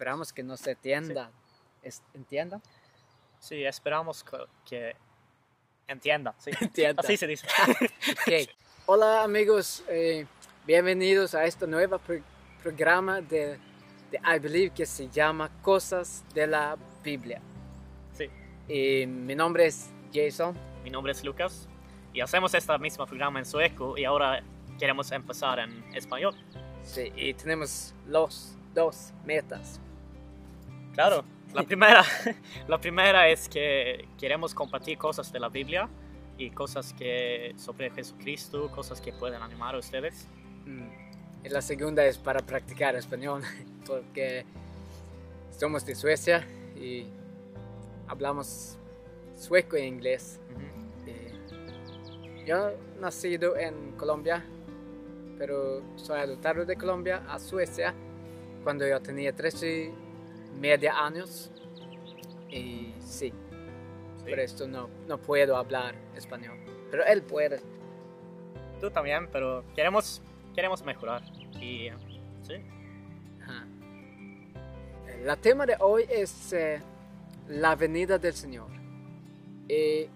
esperamos que nos entiendan. Es- ¿Entiendan? Sí, esperamos que, que entiendan. Sí. Entiendan. Así se dice. Ok. Hola amigos, eh, bienvenidos a este nuevo pro- programa de, de I Believe que se llama Cosas de la Biblia. Sí. Y mi nombre es Jason. Mi nombre es Lucas y hacemos este mismo programa en sueco y ahora queremos empezar en español. Sí, y tenemos los dos metas. Claro, la primera, la primera es que queremos compartir cosas de la Biblia y cosas que sobre Jesucristo, cosas que pueden animar a ustedes. Mm, Y la segunda es para practicar español, porque somos de Suecia y hablamos sueco e inglés. Eh, Yo nacido en Colombia, pero soy adoptado de Colombia a Suecia cuando yo tenía 13 y media años. Y sí, Sí. por esto no, no puedo hablar español. Pero él puede. Tú también, pero queremos, queremos mejorar. Y sí, Ajá. El tema de hoy es eh, la venida del Señor. Y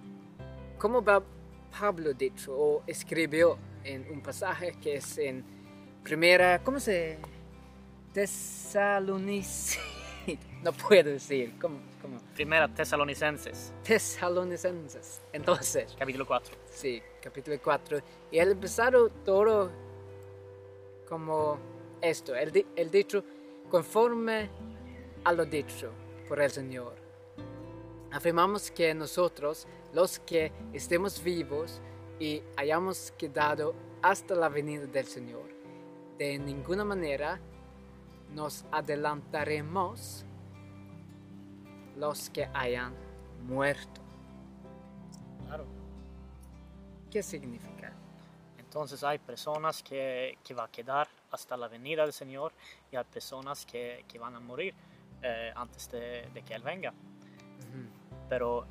como Pablo dicho o escribió en un pasaje que es en primera, ¿cómo se? Tesalonicenses. No puedo decir, ¿cómo? cómo? primera Tesalonicenses, Tesalonicenses. Entonces, capítulo 4. Sí, capítulo 4. Y él empezaron todo como esto, el, el dicho conforme a lo dicho por el Señor. Afirmamos que nosotros, los que estemos vivos y hayamos quedado hasta la venida del Señor, de ninguna manera nos adelantaremos los que hayan muerto. Claro. ¿Qué significa? Entonces hay personas que, que van a quedar hasta la venida del Señor y hay personas que, que van a morir eh, antes de, de que Él venga. Pero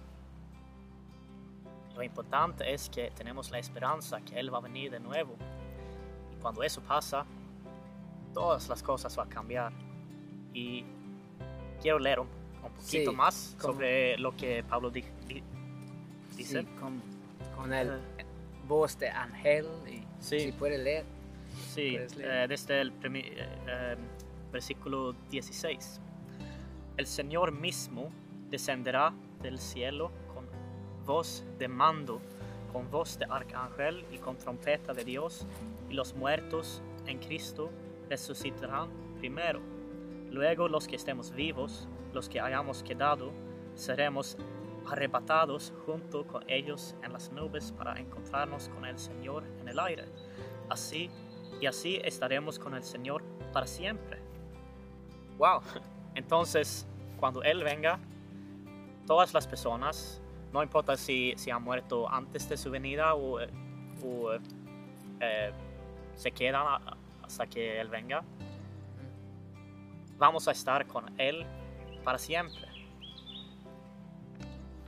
lo importante es que tenemos la esperanza que Él va a venir de nuevo. Y cuando eso pasa, todas las cosas van a cambiar. Y quiero leer un, un poquito Sí, más como- sobre lo que Pablo di- di- dice. Sí, con, con el Eh, voz de ángel y Sí. si puede leer. Sí, Puedes leer. eh, desde el eh, versículo 16. El Señor mismo descenderá del cielo con voz de mando, con voz de arcángel y con trompeta de Dios, y los muertos en Cristo resucitarán primero. Luego los que estemos vivos, los que hayamos quedado, seremos arrebatados junto con ellos en las nubes para encontrarnos con el Señor en el aire. Así y así estaremos con el Señor para siempre. Wow. Entonces, cuando Él venga, todas las personas, no importa si, si han muerto antes de su venida o, o, eh, se quedan hasta que Él venga, vamos a estar con Él para siempre.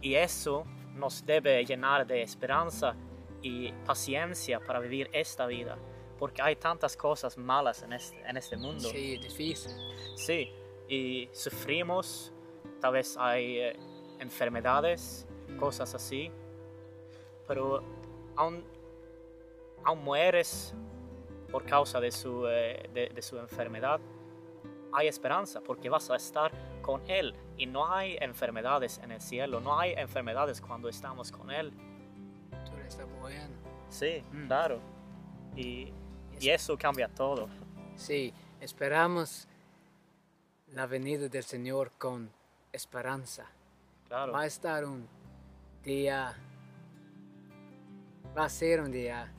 Y eso nos debe llenar de esperanza y paciencia para vivir esta vida, porque hay tantas cosas malas en este, en este mundo. Sí, difícil. Sí, y sufrimos, tal vez hay eh, enfermedades, cosas así, pero aún, aún mueres por causa de su, eh, de, de su enfermedad, hay esperanza porque vas a estar con Él y no hay enfermedades en el cielo, no hay enfermedades cuando estamos con Él. Tú eres bueno. Sí, Mm. claro. Y, y eso cambia todo. Sí, esperamos la venida del Señor con esperanza. Claro. Va a estar un día, va a ser un día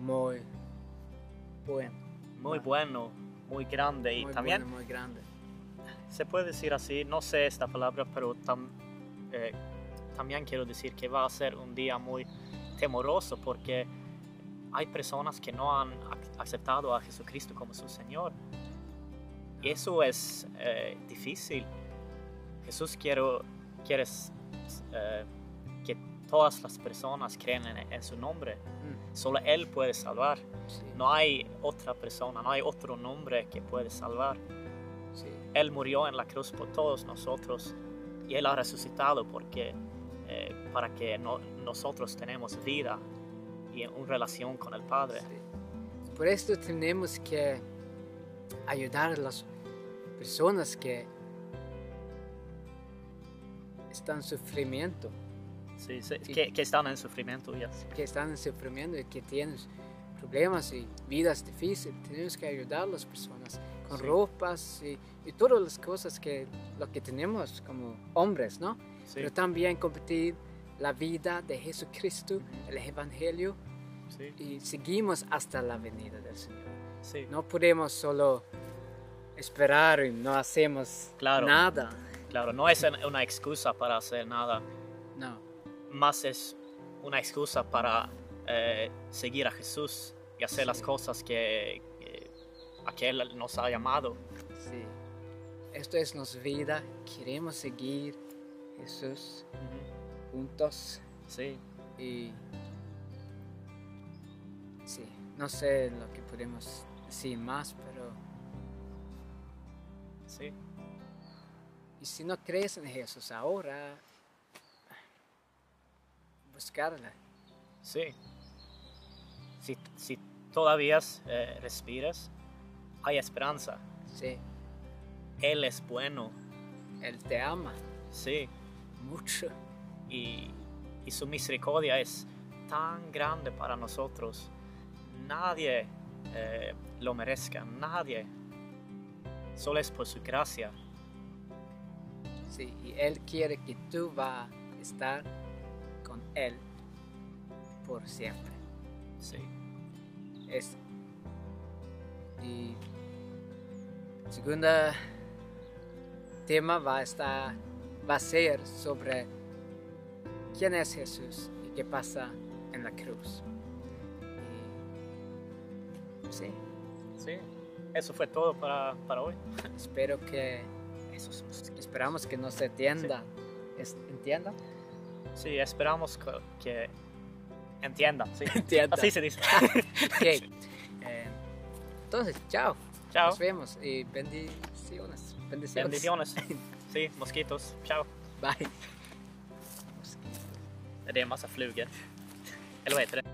muy bueno. Muy bueno, muy grande y muy también bueno, muy grande. se puede decir así, no sé esta palabra, pero tam- eh, también quiero decir que va a ser un día muy temoroso porque hay personas que no han ac- aceptado a Jesucristo como su Señor. Y eso es eh, difícil. Jesús quiero, quiere eh, todas las personas creen en, en su nombre. Mm, Solo Él puede salvar. sí, No hay otra persona, no hay otro nombre que puede salvar. sí. Él murió en la cruz por todos nosotros y Él ha resucitado porque, eh, para que no- nosotros tenemos vida y una relación con el Padre. Sí. Por esto tenemos que ayudar a las personas que están en sufrimiento, Sí, sí, Sí. Que, que están en sufrimiento. yes. que están en sufrimiento y que tienen problemas y vidas difíciles. Tenemos que ayudar a las personas con Sí. ropas y, y todas las cosas que lo que tenemos como hombres, ¿no? Pero también compartir la vida de Jesucristo, el Evangelio y seguimos hasta la venida del Señor. No podemos solo esperar y no hacemos Claro. nada. Claro, no es una excusa para hacer nada, más es una excusa para eh, seguir a Jesús y hacer las cosas que, que- a que Él nos ha llamado. sí. Esto es nuestra vida. Queremos seguir Jesús juntos Sí, y sí, no sé lo que podemos decir más, pero sí, y si no crees en Jesús ahora, buscarla. sí. Si, si todavía eh, respiras, hay esperanza. Sí, Él es bueno, Él te ama sí, mucho. y, y su misericordia es tan grande para nosotros. Nadie eh, lo merezca, nadie. Solo es por su gracia. Sí, y Él quiere que tú vas a estar Él por siempre. Sí, Es, y el segundo tema va a estar, va a ser sobre quién es Jesús y qué pasa en la cruz. Y, sí, sí. Eso fue todo para, para hoy. espero que, Eso es- esperamos que nos es- entiendan, Sí, esperamos que, entiendan. Sí. Así se dice. Ok. Eh, entonces, chao. Chao. Nos vemos y bendiciones. Bendiciones. Bendiciones. Sí, mosquitos. Chao. Bye. Det är en massa flugor. Eller vad heter det?